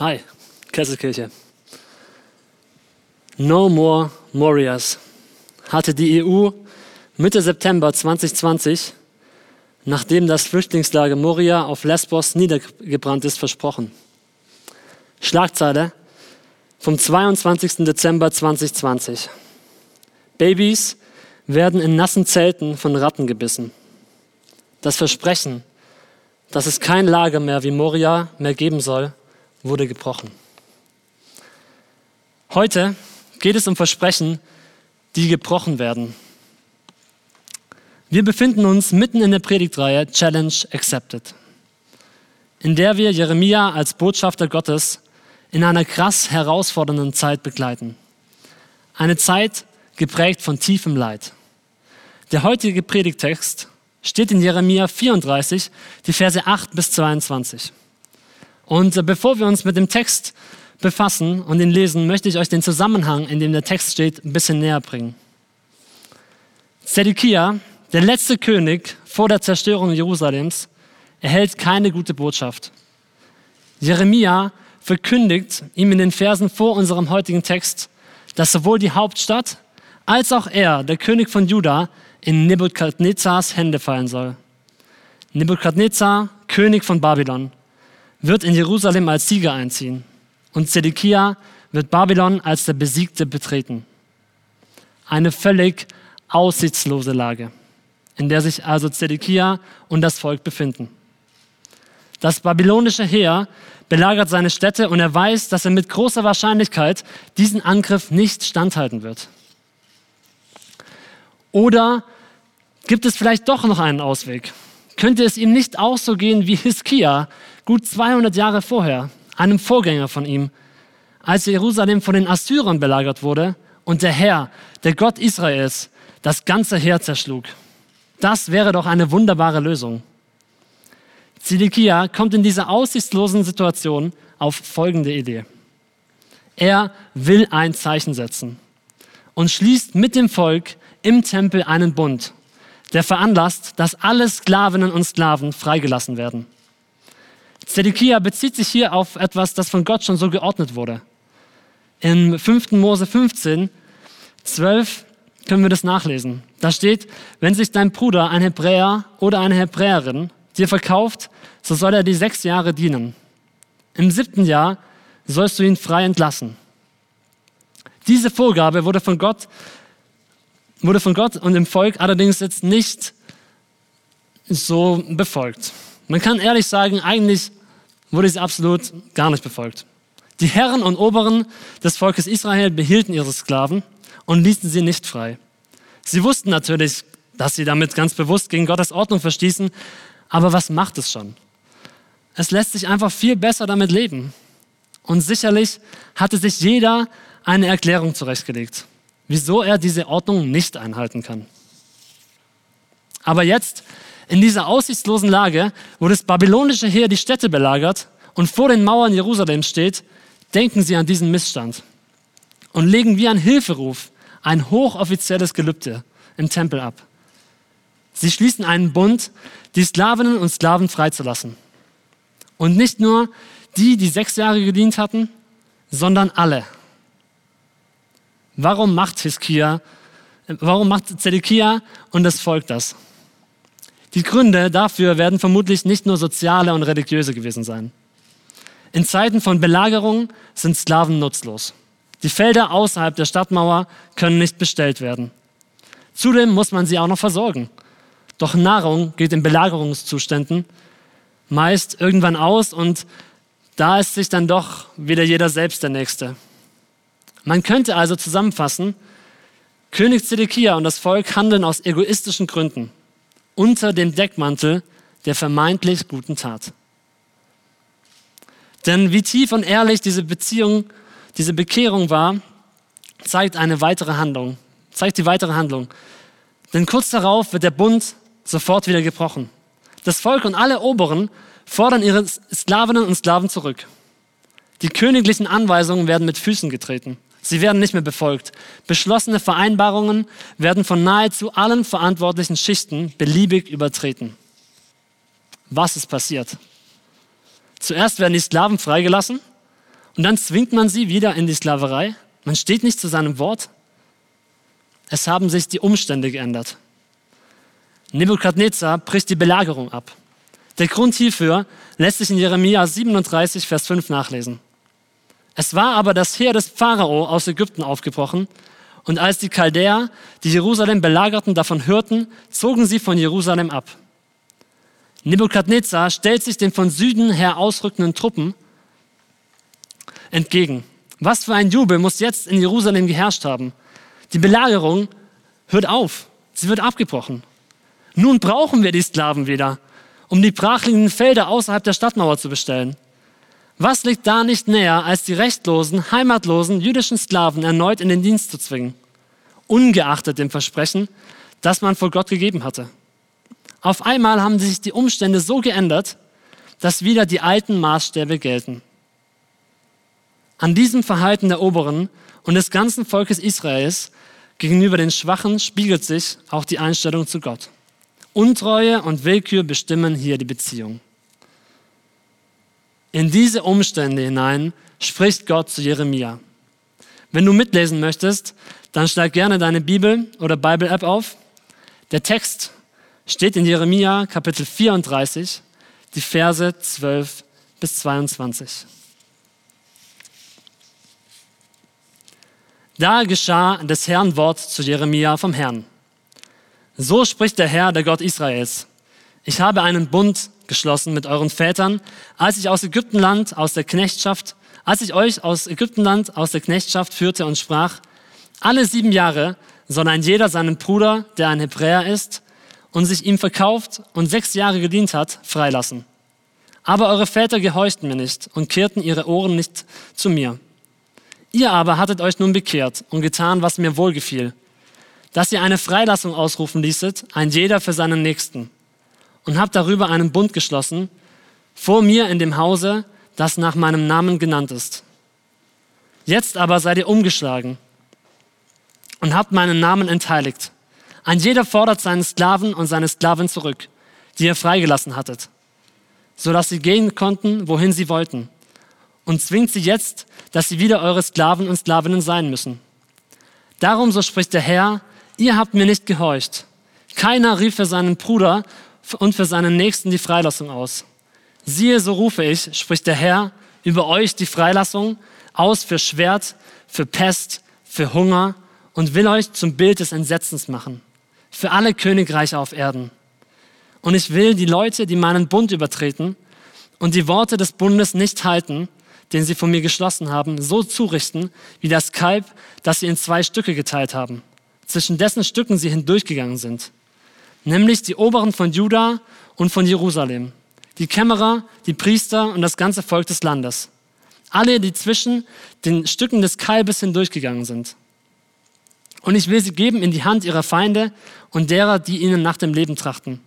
Hi, Kesselkirche. No More Morias hatte die EU Mitte September 2020, nachdem das Flüchtlingslager Moria auf Lesbos niedergebrannt ist, versprochen. Schlagzeile vom 22. Dezember 2020. Babys werden in nassen Zelten von Ratten gebissen. Das Versprechen, dass es kein Lager mehr wie Moria mehr geben soll, wurde gebrochen. Heute geht es um Versprechen, die gebrochen werden. Wir befinden uns mitten in der Predigtreihe Challenge Accepted, in der wir Jeremia als Botschafter Gottes in einer krass herausfordernden Zeit begleiten. Eine Zeit geprägt von tiefem Leid. Der heutige Predigtext steht in Jeremia 34, die Verse 8 bis 22. Und bevor wir uns mit dem Text befassen und ihn lesen, möchte ich euch den Zusammenhang, in dem der Text steht, ein bisschen näher bringen. Zedekia, der letzte König vor der Zerstörung Jerusalems, erhält keine gute Botschaft. Jeremia verkündigt ihm in den Versen vor unserem heutigen Text, dass sowohl die Hauptstadt als auch er, der König von Juda, in Nebukadnezars Hände fallen soll. Nebukadnezar, König von Babylon, wird in Jerusalem als Sieger einziehen und Zedekia wird Babylon als der Besiegte betreten. Eine völlig aussichtslose Lage, in der sich also Zedekia und das Volk befinden. Das babylonische Heer belagert seine Städte und er weiß, dass er mit großer Wahrscheinlichkeit diesen Angriff nicht standhalten wird. Oder gibt es vielleicht doch noch einen Ausweg? Könnte es ihm nicht auch so gehen wie Hiskia gut 200 Jahre vorher, einem Vorgänger von ihm, als Jerusalem von den Assyrern belagert wurde und der Herr, der Gott Israels, das ganze Heer zerschlug? Das wäre doch eine wunderbare Lösung. Zedekia kommt in dieser aussichtslosen Situation auf folgende Idee. Er will ein Zeichen setzen und schließt mit dem Volk im Tempel einen Bund, der veranlasst, dass alle Sklavinnen und Sklaven freigelassen werden. Zedekia bezieht sich hier auf etwas, das von Gott schon so geordnet wurde. Im 5. Mose 15, 12 können wir das nachlesen. Da steht, wenn sich dein Bruder, ein Hebräer oder eine Hebräerin, dir verkauft, so soll er die sechs Jahre dienen. Im siebten Jahr sollst du ihn frei entlassen. Diese Vorgabe wurde von Gott wurde von Gott und dem Volk allerdings jetzt nicht so befolgt. Man kann ehrlich sagen, eigentlich wurde sie absolut gar nicht befolgt. Die Herren und Oberen des Volkes Israel behielten ihre Sklaven und ließen sie nicht frei. Sie wussten natürlich, dass sie damit ganz bewusst gegen Gottes Ordnung verstießen, aber was macht es schon? Es lässt sich einfach viel besser damit leben. Und sicherlich hatte sich jeder eine Erklärung zurechtgelegt wieso er diese Ordnung nicht einhalten kann. Aber jetzt, in dieser aussichtslosen Lage, wo das babylonische Heer die Städte belagert und vor den Mauern Jerusalems steht, denken sie an diesen Missstand und legen wie ein Hilferuf ein hochoffizielles Gelübde im Tempel ab. Sie schließen einen Bund, die Sklavinnen und Sklaven freizulassen. Und nicht nur die, die sechs Jahre gedient hatten, sondern alle. Warum macht Hiskia, warum macht Zedekia und das Volk das? Die Gründe dafür werden vermutlich nicht nur soziale und religiöse gewesen sein. In Zeiten von Belagerung sind Sklaven nutzlos. Die Felder außerhalb der Stadtmauer können nicht bestellt werden. Zudem muss man sie auch noch versorgen. Doch Nahrung geht in Belagerungszuständen meist irgendwann aus und da ist sich dann doch wieder jeder selbst der Nächste. Man könnte also zusammenfassen, König Zedekia und das Volk handeln aus egoistischen Gründen unter dem Deckmantel der vermeintlich guten Tat. Denn wie tief und ehrlich diese Beziehung, diese Bekehrung war, zeigt eine weitere Handlung, zeigt die weitere Handlung. Denn kurz darauf wird der Bund sofort wieder gebrochen. Das Volk und alle Oberen fordern ihre Sklavinnen und Sklaven zurück. Die königlichen Anweisungen werden mit Füßen getreten. Sie werden nicht mehr befolgt. Beschlossene Vereinbarungen werden von nahezu allen verantwortlichen Schichten beliebig übertreten. Was ist passiert? Zuerst werden die Sklaven freigelassen Und dann zwingt man sie wieder in die Sklaverei. Man steht nicht zu seinem Wort. Es haben sich die Umstände geändert. Nebukadnezar bricht die Belagerung ab. Der Grund hierfür lässt sich in Jeremia 37, Vers 5 nachlesen. Es war aber das Heer des Pharao aus Ägypten aufgebrochen, und als die Chaldäer, die Jerusalem belagerten, davon hörten, zogen sie von Jerusalem ab. Nebukadnezar stellt sich den von Süden her ausrückenden Truppen entgegen. Was für ein Jubel muss jetzt in Jerusalem geherrscht haben. Die Belagerung hört auf, sie wird abgebrochen. Nun brauchen wir die Sklaven wieder, um die brachliegenden Felder außerhalb der Stadtmauer zu bestellen. Was liegt da nicht näher, als die rechtlosen, heimatlosen jüdischen Sklaven erneut in den Dienst zu zwingen, ungeachtet dem Versprechen, das man vor Gott gegeben hatte? Auf einmal haben sich die Umstände so geändert, dass wieder die alten Maßstäbe gelten. An diesem Verhalten der Oberen und des ganzen Volkes Israels gegenüber den Schwachen spiegelt sich auch die Einstellung zu Gott. Untreue und Willkür bestimmen hier die Beziehung. In diese Umstände hinein spricht Gott zu Jeremia. Wenn du mitlesen möchtest, dann schlag gerne deine Bibel oder Bible-App auf. Der Text steht in Jeremia Kapitel 34, die Verse 12 bis 22. Da geschah des Herrn Wort zu Jeremia vom Herrn. So spricht der Herr, der Gott Israels. Ich habe einen Bund geschlossen mit euren Vätern, als ich aus Ägyptenland, aus der Knechtschaft, als ich euch aus Ägyptenland, aus der Knechtschaft führte und sprach, alle sieben Jahre soll ein jeder seinen Bruder, der ein Hebräer ist und sich ihm verkauft und sechs Jahre gedient hat, freilassen. Aber eure Väter gehorchten mir nicht und kehrten ihre Ohren nicht zu mir. Ihr aber hattet euch nun bekehrt und getan, was mir wohlgefiel, dass ihr eine Freilassung ausrufen ließet, ein jeder für seinen Nächsten und habe darüber einen Bund geschlossen, vor mir in dem Hause, das nach meinem Namen genannt ist. Jetzt aber seid ihr umgeschlagen und habt meinen Namen entheiligt. Ein jeder fordert seinen Sklaven und seine Sklavin zurück, die ihr freigelassen hattet, sodass sie gehen konnten, wohin sie wollten, und zwingt sie jetzt, dass sie wieder eure Sklaven und Sklavinnen sein müssen. Darum, so spricht der Herr, ihr habt mir nicht gehorcht. Keiner rief für seinen Bruder und für seinen Nächsten die Freilassung aus. Siehe, so rufe ich, spricht der Herr, über euch die Freilassung aus für Schwert, für Pest, für Hunger und will euch zum Bild des Entsetzens machen, für alle Königreiche auf Erden. Und ich will die Leute, die meinen Bund übertreten und die Worte des Bundes nicht halten, den sie von mir geschlossen haben, so zurichten wie das Kalb, das sie in zwei Stücke geteilt haben, zwischen dessen Stücken sie hindurchgegangen sind nämlich die Oberen von Juda und von Jerusalem, die Kämmerer, die Priester und das ganze Volk des Landes. Alle, die zwischen den Stücken des Kalbes hindurchgegangen sind. Und ich will sie geben in die Hand ihrer Feinde und derer, die ihnen nach dem Leben trachten.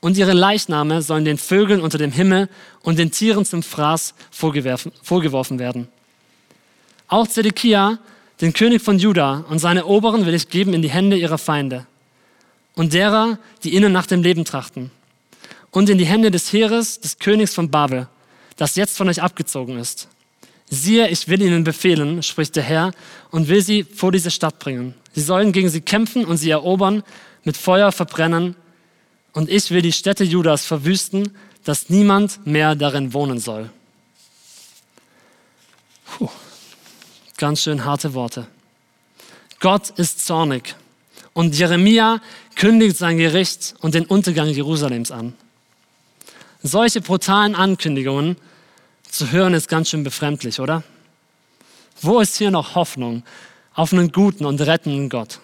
Und ihre Leichname sollen den Vögeln unter dem Himmel und den Tieren zum Fraß vorgeworfen werden. Auch Zedekia, den König von Juda und seine Oberen will ich geben in die Hände ihrer Feinde und derer, die ihnen nach dem Leben trachten. Und in die Hände des Heeres des Königs von Babel, das jetzt von euch abgezogen ist. Siehe, ich will ihnen befehlen, spricht der Herr, und will sie vor diese Stadt bringen. Sie sollen gegen sie kämpfen und sie erobern, mit Feuer verbrennen. Und ich will die Städte Judas verwüsten, dass niemand mehr darin wohnen soll. Puh, ganz schön harte Worte. Gott ist zornig. Und Jeremia kündigt sein Gericht und den Untergang Jerusalems an. Solche brutalen Ankündigungen zu hören ist ganz schön befremdlich, oder? Wo ist hier noch Hoffnung auf einen guten und rettenden Gott?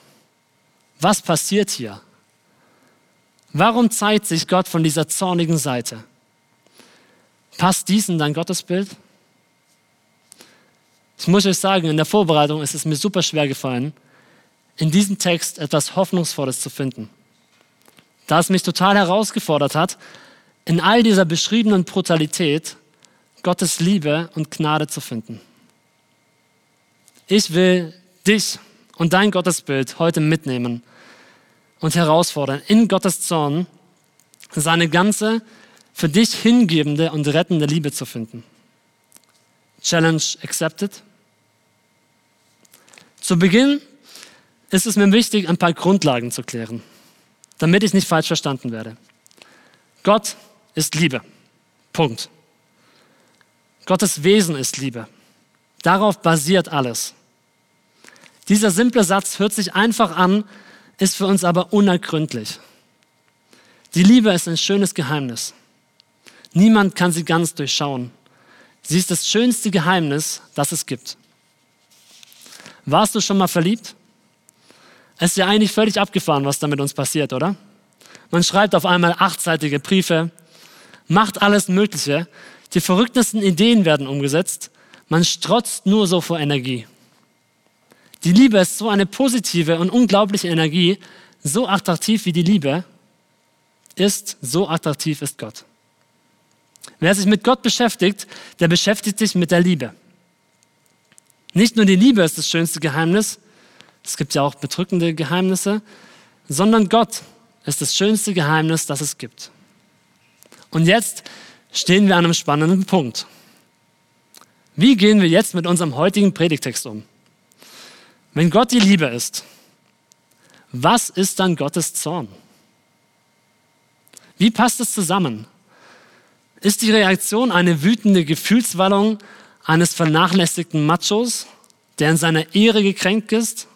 Was passiert hier? Warum zeigt sich Gott von dieser zornigen Seite? Passt dies in dein Gottesbild? Ich muss euch sagen, in der Vorbereitung ist es mir super schwer gefallen, in diesem Text etwas Hoffnungsvolles zu finden. Da es mich total herausgefordert hat, in all dieser beschriebenen Brutalität Gottes Liebe und Gnade zu finden. Ich will dich und dein Gottesbild heute mitnehmen und herausfordern, in Gottes Zorn seine ganze für dich hingebende und rettende Liebe zu finden. Challenge accepted? Zu Beginn ist es mir wichtig, ein paar Grundlagen zu klären, damit ich nicht falsch verstanden werde. Gott ist Liebe. Punkt. Gottes Wesen ist Liebe. Darauf basiert alles. Dieser simple Satz hört sich einfach an, ist für uns aber unergründlich. Die Liebe ist ein schönes Geheimnis. Niemand kann sie ganz durchschauen. Sie ist das schönste Geheimnis, das es gibt. Warst du schon mal verliebt? Es ist ja eigentlich völlig abgefahren, was da mit uns passiert, oder? Man schreibt auf einmal achtseitige Briefe, macht alles Mögliche, die verrücktesten Ideen werden umgesetzt, man strotzt nur so vor Energie. Die Liebe ist so eine positive und unglaubliche Energie, so attraktiv wie die Liebe ist, so attraktiv ist Gott. Wer sich mit Gott beschäftigt, der beschäftigt sich mit der Liebe. Nicht nur die Liebe ist das schönste Geheimnis, es gibt ja auch bedrückende Geheimnisse, sondern Gott ist das schönste Geheimnis, das es gibt. Und jetzt stehen wir an einem spannenden Punkt. Wie gehen wir jetzt mit unserem heutigen Predigtext um? Wenn Gott die Liebe ist, was ist dann Gottes Zorn? Wie passt es zusammen? Ist die Reaktion eine wütende Gefühlswallung eines vernachlässigten Machos, der in seiner Ehre gekränkt ist?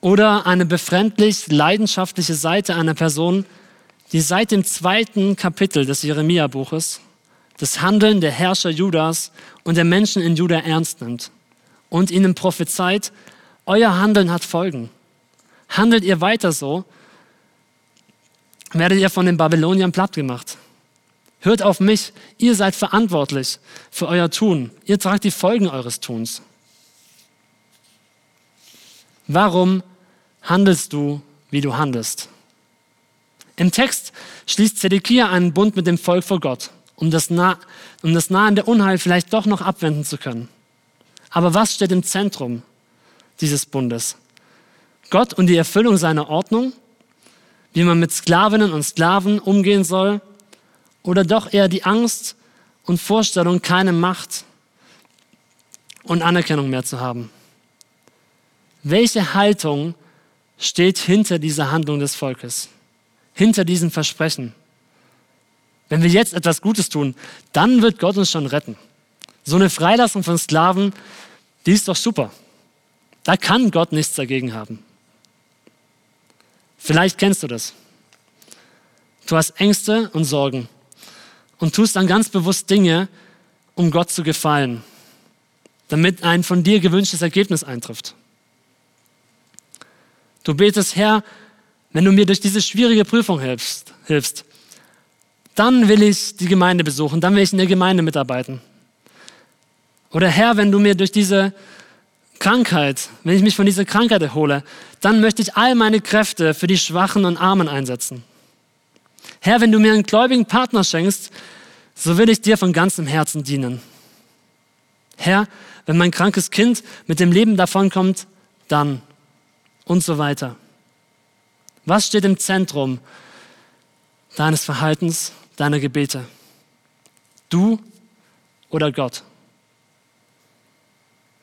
Oder eine befremdlich leidenschaftliche Seite einer Person, die seit dem zweiten Kapitel des Jeremia-Buches das Handeln der Herrscher Judas und der Menschen in Juda ernst nimmt und ihnen prophezeit, euer Handeln hat Folgen. Handelt ihr weiter so, werdet ihr von den Babyloniern platt gemacht. Hört auf mich, ihr seid verantwortlich für euer Tun. Ihr tragt die Folgen eures Tuns. Warum handelst du, wie du handelst? Im Text schließt Zedekia einen Bund mit dem Volk vor Gott, um das, nah, um das nahende Unheil vielleicht doch noch abwenden zu können. Aber was steht im Zentrum dieses Bundes? Gott und die Erfüllung seiner Ordnung, wie man mit Sklavinnen und Sklaven umgehen soll, oder doch eher die Angst und Vorstellung, keine Macht und Anerkennung mehr zu haben? Welche Haltung steht hinter dieser Handlung des Volkes, hinter diesem Versprechen? Wenn wir jetzt etwas Gutes tun, dann wird Gott uns schon retten. So eine Freilassung von Sklaven, die ist doch super. Da kann Gott nichts dagegen haben. Vielleicht kennst du das. Du hast Ängste und Sorgen und tust dann ganz bewusst Dinge, um Gott zu gefallen, damit ein von dir gewünschtes Ergebnis eintrifft. Du betest, Herr, wenn du mir durch diese schwierige Prüfung hilfst, hilfst, dann will ich die Gemeinde besuchen, dann will ich in der Gemeinde mitarbeiten. Oder Herr, wenn du mir durch diese Krankheit, wenn ich mich von dieser Krankheit erhole, dann möchte ich all meine Kräfte für die Schwachen und Armen einsetzen. Herr, wenn du mir einen gläubigen Partner schenkst, so will ich dir von ganzem Herzen dienen. Herr, wenn mein krankes Kind mit dem Leben davonkommt, dann und so weiter. Was steht im Zentrum deines Verhaltens, deiner Gebete? Du oder Gott?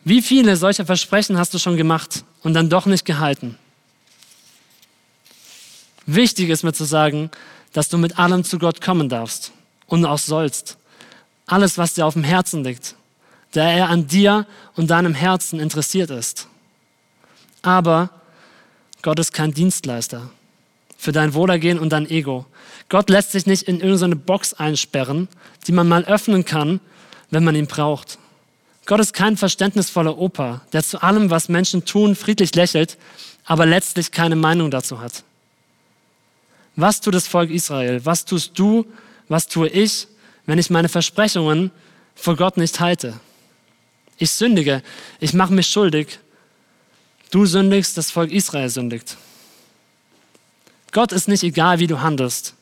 Wie viele solcher Versprechen hast du schon gemacht und dann doch nicht gehalten? Wichtig ist mir zu sagen, dass du mit allem zu Gott kommen darfst und auch sollst. Alles, was dir auf dem Herzen liegt, da er an dir und deinem Herzen interessiert ist. Aber Gott ist kein Dienstleister für dein Wohlergehen und dein Ego. Gott lässt sich nicht in irgendeine Box einsperren, die man mal öffnen kann, wenn man ihn braucht. Gott ist kein verständnisvoller Opa, der zu allem, was Menschen tun, friedlich lächelt, aber letztlich keine Meinung dazu hat. Was tut das Volk Israel? Was tust du? Was tue ich, wenn ich meine Versprechungen vor Gott nicht halte? Ich sündige, ich mache mich schuldig. Du sündigst, das Volk Israel sündigt. Gott ist nicht egal, wie du handelst.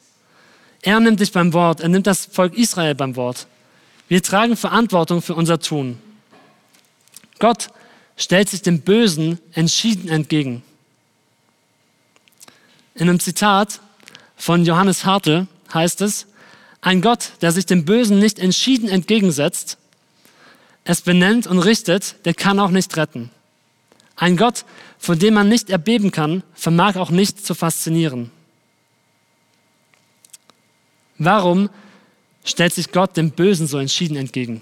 Er nimmt dich beim Wort, er nimmt das Volk Israel beim Wort. Wir tragen Verantwortung für unser Tun. Gott stellt sich dem Bösen entschieden entgegen. In einem Zitat von Johannes Hartl heißt es, ein Gott, der sich dem Bösen nicht entschieden entgegensetzt, es benennt und richtet, der kann auch nicht retten. Ein Gott, von dem man nicht erbeben kann, vermag auch nicht zu faszinieren. Warum stellt sich Gott dem Bösen so entschieden entgegen?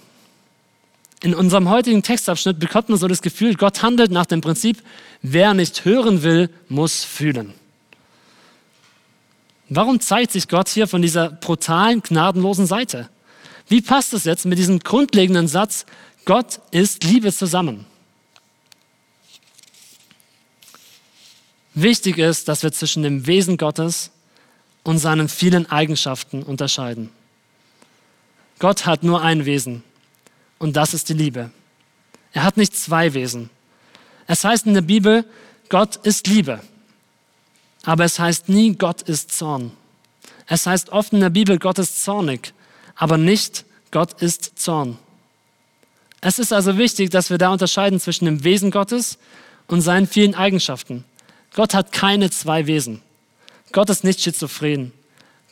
In unserem heutigen Textabschnitt bekommt man so das Gefühl, Gott handelt nach dem Prinzip, wer nicht hören will, muss fühlen. Warum zeigt sich Gott hier von dieser brutalen, gnadenlosen Seite? Wie passt es jetzt mit diesem grundlegenden Satz, Gott ist Liebe zusammen? Wichtig ist, dass wir zwischen dem Wesen Gottes und seinen vielen Eigenschaften unterscheiden. Gott hat nur ein Wesen und das ist die Liebe. Er hat nicht zwei Wesen. Es heißt in der Bibel, Gott ist Liebe. Aber es heißt nie, Gott ist Zorn. Es heißt oft in der Bibel, Gott ist zornig, aber nicht, Gott ist Zorn. Es ist also wichtig, dass wir da unterscheiden zwischen dem Wesen Gottes und seinen vielen Eigenschaften. Gott hat keine zwei Wesen. Gott ist nicht schizophren.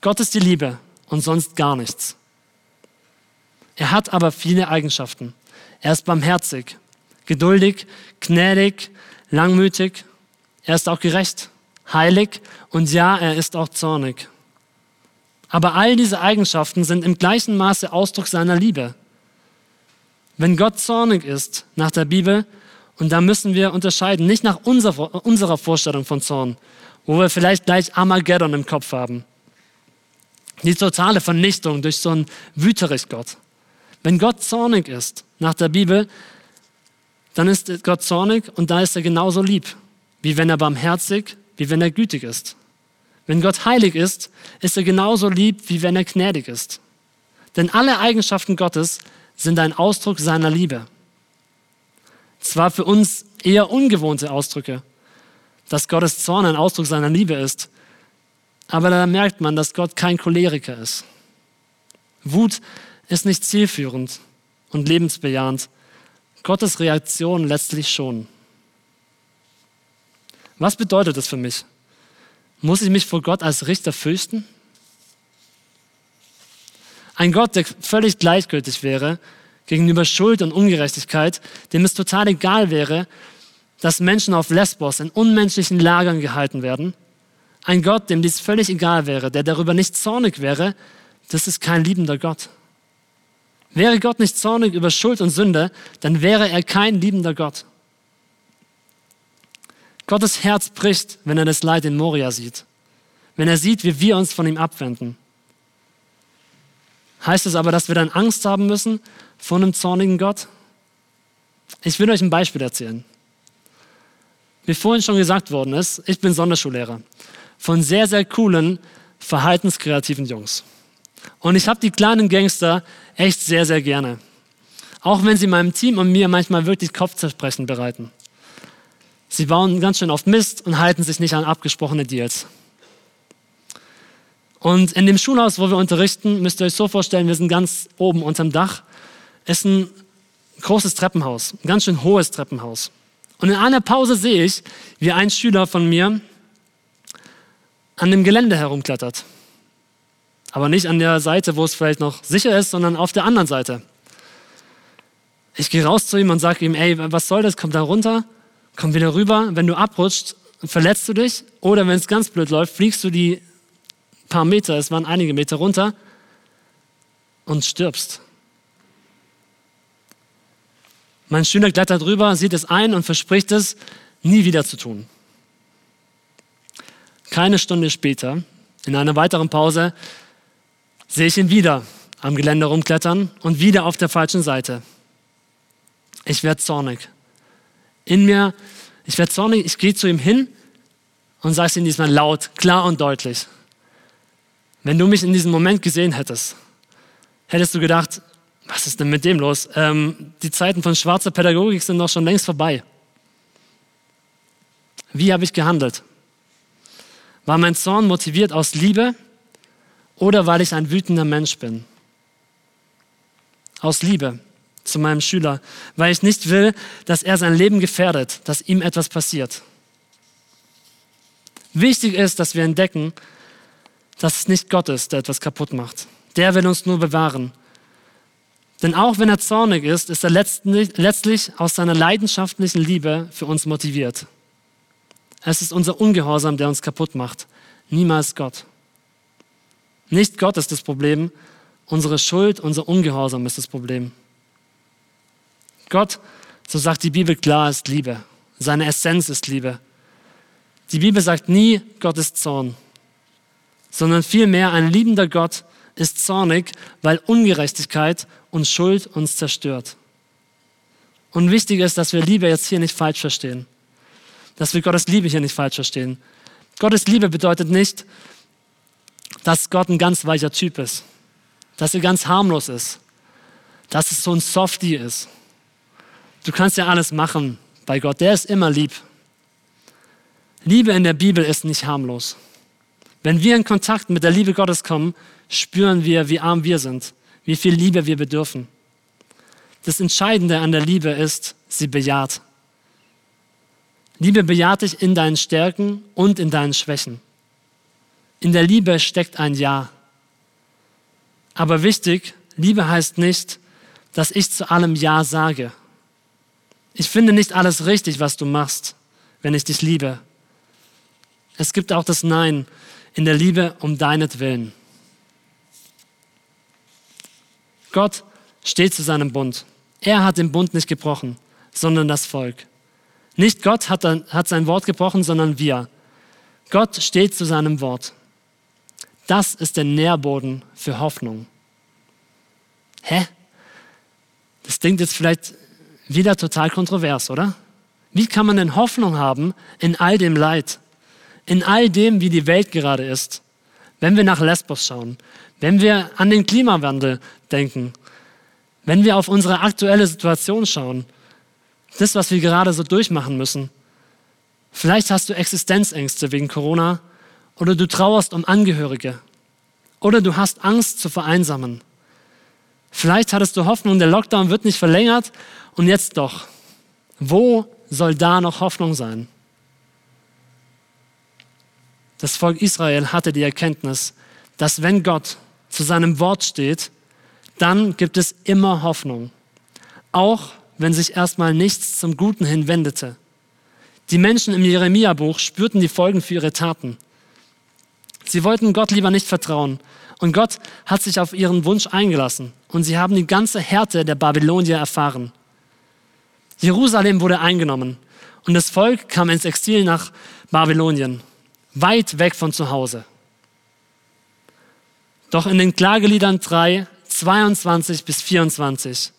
Gott ist die Liebe und sonst gar nichts. Er hat aber viele Eigenschaften. Er ist barmherzig, geduldig, gnädig, langmütig. Er ist auch gerecht, heilig und ja, er ist auch zornig. Aber all diese Eigenschaften sind im gleichen Maße Ausdruck seiner Liebe. Wenn Gott zornig ist nach der Bibel, und da müssen wir unterscheiden, nicht nach unserer, unserer Vorstellung von Zorn, wo wir vielleicht gleich Armageddon im Kopf haben. Die totale Vernichtung durch so einen Wüterich-Gott. Wenn Gott zornig ist nach der Bibel, dann ist Gott zornig und da ist er genauso lieb, wie wenn er barmherzig, wie wenn er gütig ist. Wenn Gott heilig ist, ist er genauso lieb, wie wenn er gnädig ist. Denn alle Eigenschaften Gottes sind ein Ausdruck seiner Liebe. Zwar für uns eher ungewohnte Ausdrücke, dass Gottes Zorn ein Ausdruck seiner Liebe ist, aber da merkt man, dass Gott kein Choleriker ist. Wut ist nicht zielführend und lebensbejahend. Gottes Reaktion letztlich schon. Was bedeutet das für mich? Muss ich mich vor Gott als Richter fürchten? Ein Gott, der völlig gleichgültig wäre gegenüber Schuld und Ungerechtigkeit, dem es total egal wäre, dass Menschen auf Lesbos in unmenschlichen Lagern gehalten werden. Ein Gott, dem dies völlig egal wäre, der darüber nicht zornig wäre, das ist kein liebender Gott. Wäre Gott nicht zornig über Schuld und Sünde, dann wäre er kein liebender Gott. Gottes Herz bricht, wenn er das Leid in Moria sieht, wenn er sieht, wie wir uns von ihm abwenden. Heißt es aber, dass wir dann Angst haben müssen vor einem zornigen Gott? Ich will euch ein Beispiel erzählen. Wie vorhin schon gesagt worden ist, ich bin Sonderschullehrer von sehr, sehr coolen, verhaltenskreativen Jungs. Und ich habe die kleinen Gangster echt sehr, sehr gerne. Auch wenn sie meinem Team und mir manchmal wirklich Kopfzerbrechen bereiten. Sie bauen ganz schön oft Mist und halten sich nicht an abgesprochene Deals. Und in dem Schulhaus, wo wir unterrichten, müsst ihr euch so vorstellen, wir sind ganz oben unterm Dach, ist ein großes Treppenhaus, ein ganz schön hohes Treppenhaus. Und in einer Pause sehe ich, wie ein Schüler von mir an dem Gelände herumklettert. Aber nicht an der Seite, wo es vielleicht noch sicher ist, sondern auf der anderen Seite. Ich gehe raus zu ihm und sage ihm, ey, was soll das? Komm da runter, komm wieder rüber. Wenn du abrutscht, verletzt du dich. Oder wenn es ganz blöd läuft, fliegst du die paar Meter, es waren einige Meter runter und stirbst. Mein Schüler klettert drüber, sieht es ein und verspricht es, nie wieder zu tun. Keine Stunde später, in einer weiteren Pause, sehe ich ihn wieder am Gelände rumklettern und wieder auf der falschen Seite. Ich werde zornig. In mir, ich werde zornig, ich gehe zu ihm hin und sage es ihm diesmal laut, klar und deutlich. Wenn du mich in diesem Moment gesehen hättest, hättest du gedacht, was ist denn mit dem los? Ähm, die Zeiten von schwarzer Pädagogik sind doch schon längst vorbei. Wie habe ich gehandelt? War mein Zorn motiviert aus Liebe oder weil ich ein wütender Mensch bin? Aus Liebe zu meinem Schüler, weil ich nicht will, dass er sein Leben gefährdet, dass ihm etwas passiert. Wichtig ist, dass wir entdecken, dass es nicht Gott ist, der etwas kaputt macht. Der will uns nur bewahren. Denn auch wenn er zornig ist, ist er letztlich aus seiner leidenschaftlichen Liebe für uns motiviert. Es ist unser Ungehorsam, der uns kaputt macht, niemals Gott. Nicht Gott ist das Problem, unsere Schuld, unser Ungehorsam ist das Problem. Gott, so sagt die Bibel klar, ist Liebe. Seine Essenz ist Liebe. Die Bibel sagt nie, Gott ist Zorn, sondern vielmehr ein liebender Gott ist zornig, weil Ungerechtigkeit und Schuld uns zerstört. Und wichtig ist, dass wir Liebe jetzt hier nicht falsch verstehen. Dass wir Gottes Liebe hier nicht falsch verstehen. Gottes Liebe bedeutet nicht, dass Gott ein ganz weicher Typ ist. Dass er ganz harmlos ist. Dass es so ein Softie ist. Du kannst ja alles machen bei Gott. Der ist immer lieb. Liebe in der Bibel ist nicht harmlos. Wenn wir in Kontakt mit der Liebe Gottes kommen, spüren wir, wie arm wir sind, wie viel Liebe wir bedürfen. Das Entscheidende an der Liebe ist, sie bejaht. Liebe bejaht dich in deinen Stärken und in deinen Schwächen. In der Liebe steckt ein Ja. Aber wichtig, Liebe heißt nicht, dass ich zu allem Ja sage. Ich finde nicht alles richtig, was du machst, wenn ich dich liebe. Es gibt auch das Nein in der Liebe um deinetwillen. Gott steht zu seinem Bund. Er hat den Bund nicht gebrochen, sondern das Volk. Nicht Gott hat, hat sein Wort gebrochen, sondern wir. Gott steht zu seinem Wort. Das ist der Nährboden für Hoffnung. Hä? Das klingt jetzt vielleicht wieder total kontrovers, oder? Wie kann man denn Hoffnung haben in all dem Leid? In all dem, wie die Welt gerade ist? Wenn wir nach Lesbos schauen, wenn wir an den Klimawandel denken, wenn wir auf unsere aktuelle Situation schauen, das, was wir gerade so durchmachen müssen. Vielleicht hast du Existenzängste wegen Corona oder du trauerst um Angehörige oder du hast Angst zu vereinsamen. Vielleicht hattest du Hoffnung, der Lockdown wird nicht verlängert und jetzt doch. Wo soll da noch Hoffnung sein? Das Volk Israel hatte die Erkenntnis, dass wenn Gott zu seinem Wort steht, dann gibt es immer Hoffnung. Auch wenn sich erstmal nichts zum Guten hinwendete. Die Menschen im Jeremia-Buch spürten die Folgen für ihre Taten. Sie wollten Gott lieber nicht vertrauen. Und Gott hat sich auf ihren Wunsch eingelassen. Und sie haben die ganze Härte der Babylonier erfahren. Jerusalem wurde eingenommen. Und das Volk kam ins Exil nach Babylonien. Weit weg von zu Hause. Doch in den Klageliedern 3, 22 bis 24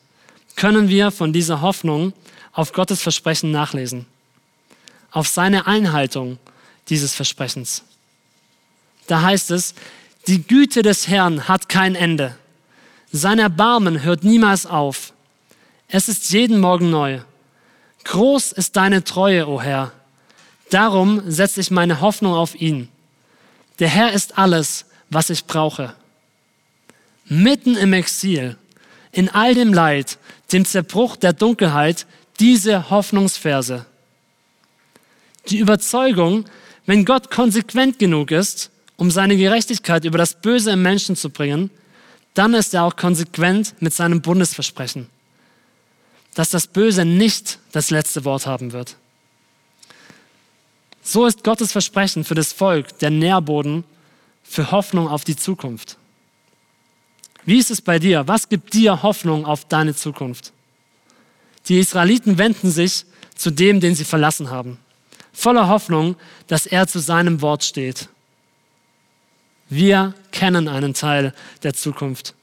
können wir von dieser Hoffnung auf Gottes Versprechen nachlesen. Auf seine Einhaltung dieses Versprechens. Da heißt es, die Güte des Herrn hat kein Ende. Sein Erbarmen hört niemals auf. Es ist jeden Morgen neu. Groß ist deine Treue, o Herr. Darum setze ich meine Hoffnung auf ihn. Der Herr ist alles, was ich brauche mitten im Exil, in all dem Leid, dem Zerbruch der Dunkelheit, diese Hoffnungsverse. Die Überzeugung, wenn Gott konsequent genug ist, um seine Gerechtigkeit über das Böse im Menschen zu bringen, dann ist er auch konsequent mit seinem Bundesversprechen, dass das Böse nicht das letzte Wort haben wird. So ist Gottes Versprechen für das Volk der Nährboden für Hoffnung auf die Zukunft. Wie ist es bei dir? Was gibt dir Hoffnung auf deine Zukunft? Die Israeliten wenden sich zu dem, den sie verlassen haben, voller Hoffnung, dass er zu seinem Wort steht. Wir kennen einen Teil der Zukunft.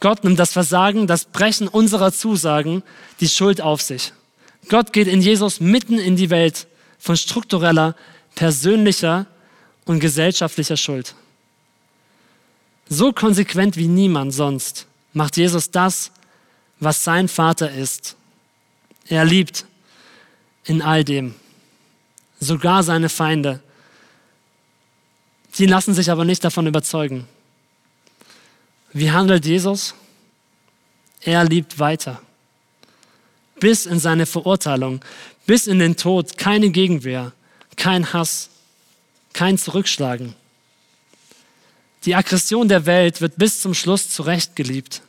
Gott nimmt das Versagen, das Brechen unserer Zusagen, die Schuld auf sich. Gott geht in Jesus mitten in die Welt von struktureller, persönlicher und gesellschaftlicher Schuld. So konsequent wie niemand sonst macht Jesus das, was sein Vater ist. Er liebt in all dem, sogar seine Feinde. Die lassen sich aber nicht davon überzeugen. Wie handelt Jesus? Er liebt weiter. Bis in seine Verurteilung, bis in den Tod, keine Gegenwehr, kein Hass, kein Zurückschlagen. Die Aggression der Welt wird bis zum Schluss zurecht geliebt.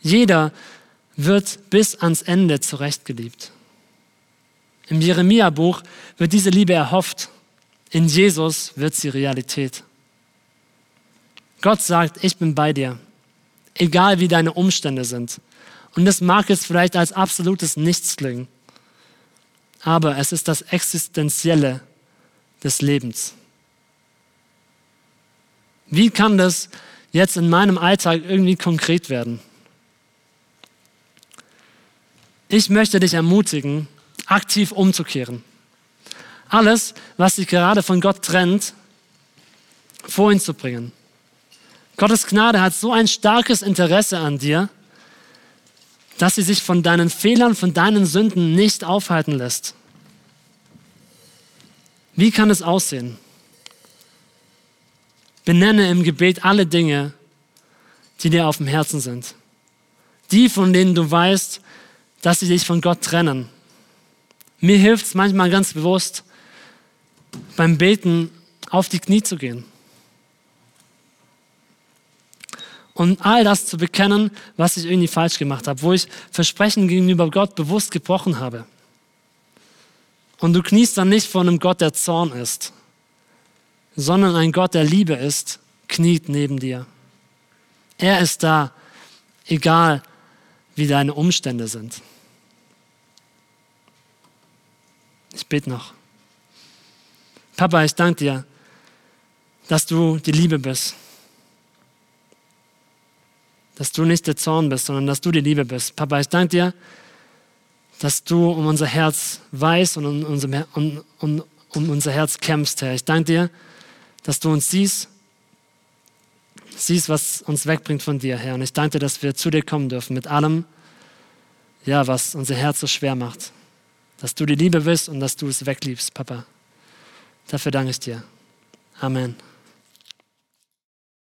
Jeder wird bis ans Ende zurechtgeliebt. Im Jeremia-Buch wird diese Liebe erhofft. In Jesus wird sie Realität. Gott sagt, ich bin bei dir, egal wie deine Umstände sind. Und das mag jetzt vielleicht als absolutes Nichts klingen, aber es ist das Existenzielle des Lebens. Wie kann das jetzt in meinem Alltag irgendwie konkret werden? Ich möchte dich ermutigen, aktiv umzukehren. Alles, was dich gerade von Gott trennt, vor ihn zu bringen. Gottes Gnade hat so ein starkes Interesse an dir, dass sie sich von deinen Fehlern, von deinen Sünden nicht aufhalten lässt. Wie kann es aussehen? Benenne im Gebet alle Dinge, die dir auf dem Herzen sind. Die, von denen du weißt, dass sie dich von Gott trennen. Mir hilft es manchmal ganz bewusst, beim Beten auf die Knie zu gehen. Und all das zu bekennen, was ich irgendwie falsch gemacht habe, wo ich Versprechen gegenüber Gott bewusst gebrochen habe. Und du kniest dann nicht vor einem Gott, der Zorn ist, sondern ein Gott, der Liebe ist, kniet neben dir. Er ist da, egal wie deine Umstände sind. Ich bete noch. Papa, ich danke dir, dass du die Liebe bist. Dass du nicht der Zorn bist, sondern dass du die Liebe bist. Papa, ich danke dir, dass du um unser Herz weißt und um, unser, um, um, um unser Herz kämpfst, Herr. Ich danke dir, dass du uns siehst, siehst, was uns wegbringt von dir, Herr. Und ich danke dir, dass wir zu dir kommen dürfen mit allem, ja, was unser Herz so schwer macht. Dass du die Liebe bist und dass du es wegliebst, Papa. Dafür danke ich dir. Amen.